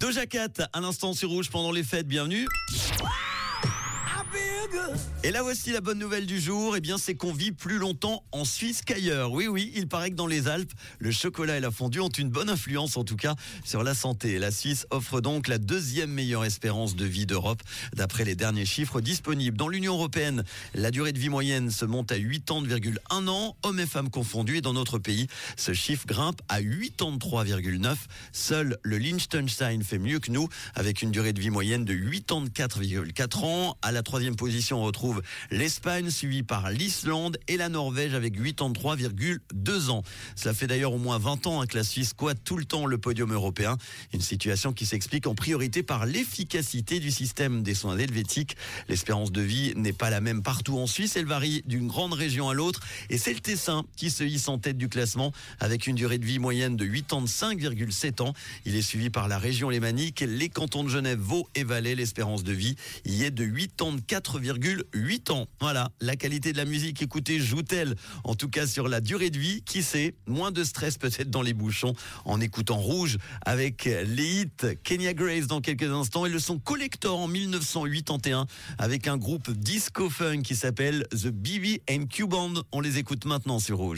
Doja Cat, un instant sur rouge pendant les fêtes, bienvenue. Et là voici la bonne nouvelle du jour, eh bien c'est qu'on vit plus longtemps en Suisse qu'ailleurs. Oui oui, il paraît que dans les Alpes, le chocolat et la fondue ont une bonne influence en tout cas sur la santé. La Suisse offre donc la deuxième meilleure espérance de vie d'Europe d'après les derniers chiffres disponibles. Dans l'Union européenne, la durée de vie moyenne se monte à 80,1 ans, hommes et femmes confondus et dans notre pays, ce chiffre grimpe à 83,9. Seul le Liechtenstein fait mieux que nous avec une durée de vie moyenne de 84,4 ans. À la troisième position, on retrouve l'Espagne, suivie par l'Islande et la Norvège avec 83,2 ans. Cela fait d'ailleurs au moins 20 ans hein, que la Suisse squatte tout le temps le podium européen. Une situation qui s'explique en priorité par l'efficacité du système des soins helvétiques. L'espérance de vie n'est pas la même partout en Suisse. Elle varie d'une grande région à l'autre. Et c'est le Tessin qui se hisse en tête du classement avec une durée de vie moyenne de 85,7 ans. Il est suivi par la région lémanique, les cantons de Genève, Vaud et Valais. L'espérance de vie y est de 84,8 ans. Voilà, la qualité de la musique écoutée joue-t-elle en tout cas sur la durée de vie Qui sait Moins de stress peut-être dans les bouchons en écoutant Rouge avec les hits Kenya Grace dans quelques instants et le son Collector en 1981 avec un groupe disco funk qui s'appelle The BB Q Band. On les écoute maintenant sur Rouge.